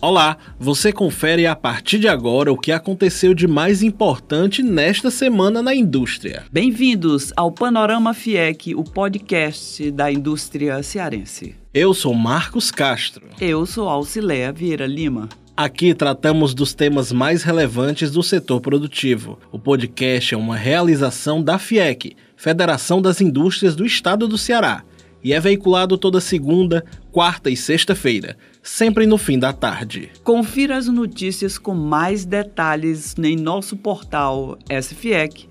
Olá, você confere a partir de agora o que aconteceu de mais importante nesta semana na indústria. Bem-vindos ao Panorama FIEC, o podcast da indústria cearense. Eu sou Marcos Castro. Eu sou Alcileia Vieira Lima. Aqui tratamos dos temas mais relevantes do setor produtivo. O podcast é uma realização da FIEC, Federação das Indústrias do Estado do Ceará, e é veiculado toda segunda, quarta e sexta-feira sempre no fim da tarde. Confira as notícias com mais detalhes em nosso portal sfiec.org.br.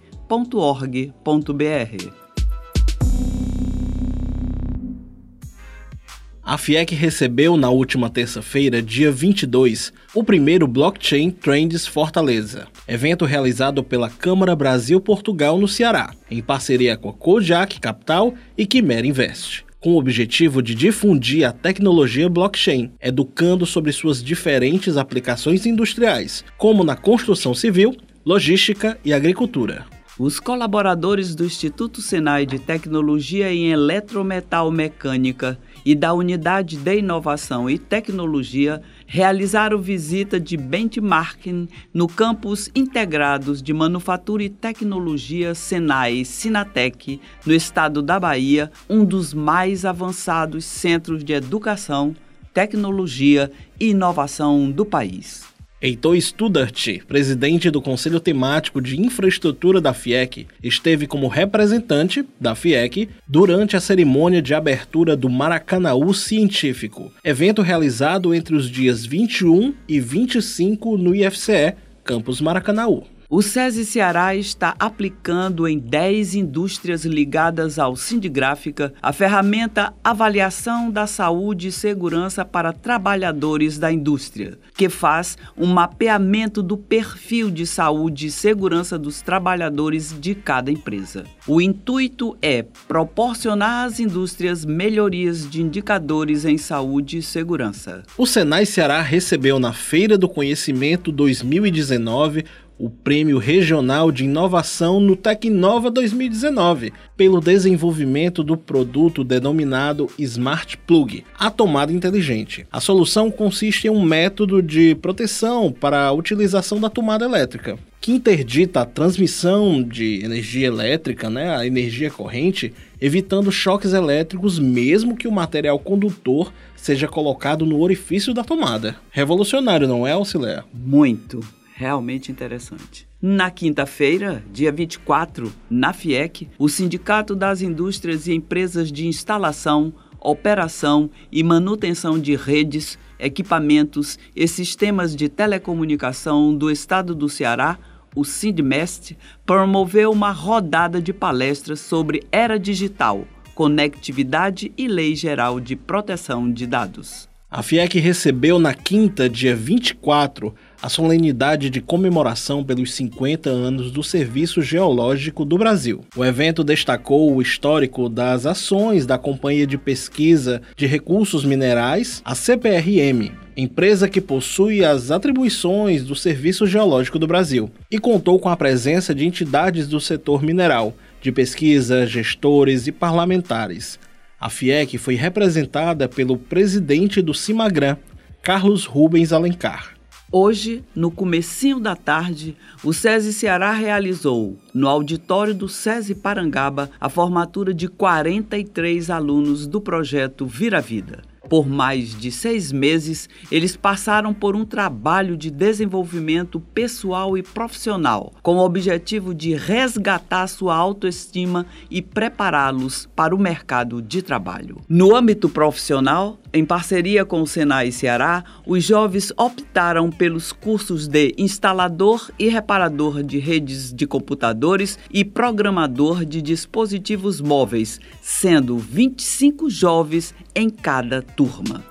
A FIEC recebeu na última terça-feira, dia 22, o primeiro Blockchain Trends Fortaleza, evento realizado pela Câmara Brasil-Portugal no Ceará, em parceria com a Kojak Capital e Quimera Invest com o objetivo de difundir a tecnologia blockchain, educando sobre suas diferentes aplicações industriais, como na construção civil, logística e agricultura. Os colaboradores do Instituto Senai de Tecnologia em Eletrometal Mecânica e da Unidade de Inovação e Tecnologia realizaram visita de benchmarking no campus integrados de Manufatura e Tecnologia Senai Sinatec, no estado da Bahia, um dos mais avançados centros de educação, tecnologia e inovação do país. Heitor Studart, presidente do Conselho Temático de Infraestrutura da FIEC, esteve como representante da FIEC durante a cerimônia de abertura do Maracanaú Científico, evento realizado entre os dias 21 e 25 no IFCE, Campus Maracanaú. O SESI Ceará está aplicando em 10 indústrias ligadas ao Sindigráfica a ferramenta Avaliação da Saúde e Segurança para Trabalhadores da Indústria, que faz um mapeamento do perfil de saúde e segurança dos trabalhadores de cada empresa. O intuito é proporcionar às indústrias melhorias de indicadores em saúde e segurança. O Senai Ceará recebeu na Feira do Conhecimento 2019 o Prêmio Regional de Inovação no Tecnova 2019, pelo desenvolvimento do produto denominado Smart Plug, a tomada inteligente. A solução consiste em um método de proteção para a utilização da tomada elétrica, que interdita a transmissão de energia elétrica, né, a energia corrente, evitando choques elétricos mesmo que o material condutor seja colocado no orifício da tomada. Revolucionário, não é, Auxiliar? Muito realmente interessante. Na quinta-feira, dia 24, na FIEC, o Sindicato das Indústrias e Empresas de Instalação, Operação e Manutenção de Redes, Equipamentos e Sistemas de Telecomunicação do Estado do Ceará, o Sindmest, promoveu uma rodada de palestras sobre era digital, conectividade e lei geral de proteção de dados. A FIEC recebeu na quinta, dia 24, a solenidade de comemoração pelos 50 anos do Serviço Geológico do Brasil. O evento destacou o histórico das ações da Companhia de Pesquisa de Recursos Minerais, a CPRM, empresa que possui as atribuições do Serviço Geológico do Brasil, e contou com a presença de entidades do setor mineral, de pesquisa, gestores e parlamentares. A FIEC foi representada pelo presidente do Cimagran, Carlos Rubens Alencar. Hoje, no comecinho da tarde, o SESI Ceará realizou, no auditório do SESI Parangaba, a formatura de 43 alunos do projeto Vira Vida. Por mais de seis meses, eles passaram por um trabalho de desenvolvimento pessoal e profissional, com o objetivo de resgatar sua autoestima e prepará-los para o mercado de trabalho. No âmbito profissional, em parceria com o Senai Ceará, os jovens optaram pelos cursos de instalador e reparador de redes de computadores e programador de dispositivos móveis, sendo 25 jovens em cada turma.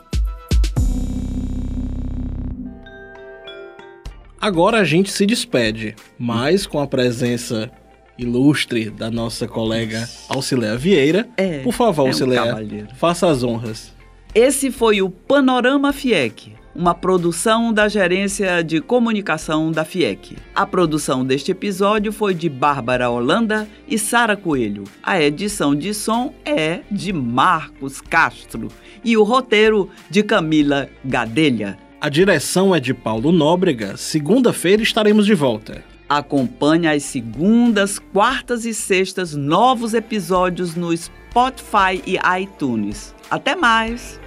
Agora a gente se despede, mas com a presença ilustre da nossa colega Auxilia Vieira. É, Por favor, é um faça as honras. Esse foi o Panorama FIEC, uma produção da Gerência de Comunicação da FIEC. A produção deste episódio foi de Bárbara Holanda e Sara Coelho. A edição de som é de Marcos Castro e o roteiro de Camila Gadelha. A direção é de Paulo Nóbrega. Segunda-feira estaremos de volta. Acompanhe às segundas, quartas e sextas novos episódios no Spotify e iTunes. Até mais!